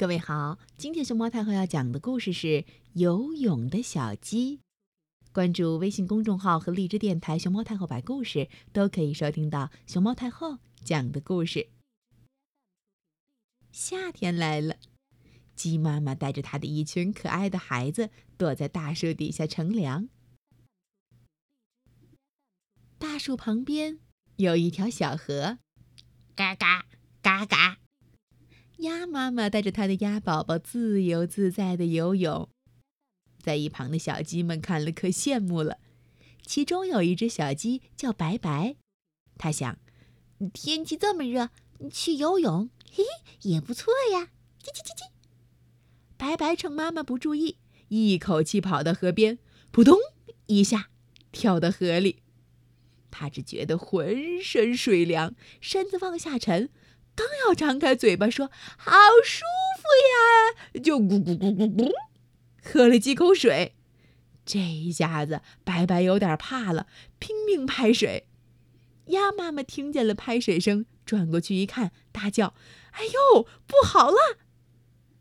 各位好，今天熊猫太后要讲的故事是《游泳的小鸡》。关注微信公众号和荔枝电台“熊猫太后摆故事”，都可以收听到熊猫太后讲的故事。夏天来了，鸡妈妈带着它的一群可爱的孩子躲在大树底下乘凉。大树旁边有一条小河，嘎嘎嘎嘎。鸭妈妈带着它的鸭宝宝自由自在的游泳，在一旁的小鸡们看了可羡慕了。其中有一只小鸡叫白白，它想，天气这么热，去游泳，嘿嘿，也不错呀。叽叽叽叽，白白趁妈妈不注意，一口气跑到河边，扑通一下跳到河里。它只觉得浑身水凉，身子往下沉。刚要张开嘴巴说“好舒服呀”，就咕咕咕咕咕，喝了几口水。这一下子，白白有点怕了，拼命拍水。鸭妈妈听见了拍水声，转过去一看，大叫：“哎呦，不好了！”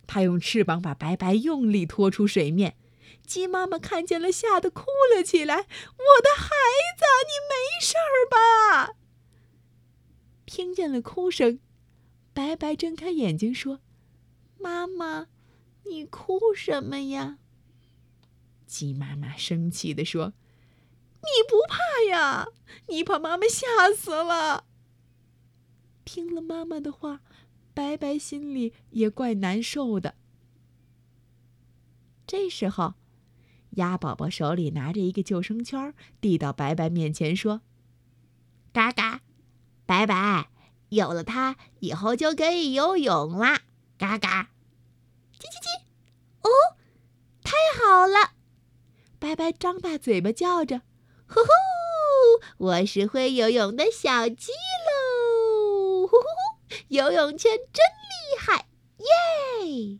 它用翅膀把白白用力拖出水面。鸡妈妈看见了，吓得哭了起来：“我的孩子，你没事儿吧？”听见了哭声。白白睁开眼睛说：“妈妈，你哭什么呀？”鸡妈妈生气地说：“你不怕呀？你把妈妈吓死了。”听了妈妈的话，白白心里也怪难受的。这时候，鸭宝宝手里拿着一个救生圈，递到白白面前说：“嘎嘎，白白。”有了它，以后就可以游泳啦！嘎嘎，叽叽叽，哦，太好了！白白张大嘴巴叫着：“呼呼，我是会游泳的小鸡喽！呼呼呼，游泳圈真厉害，耶！”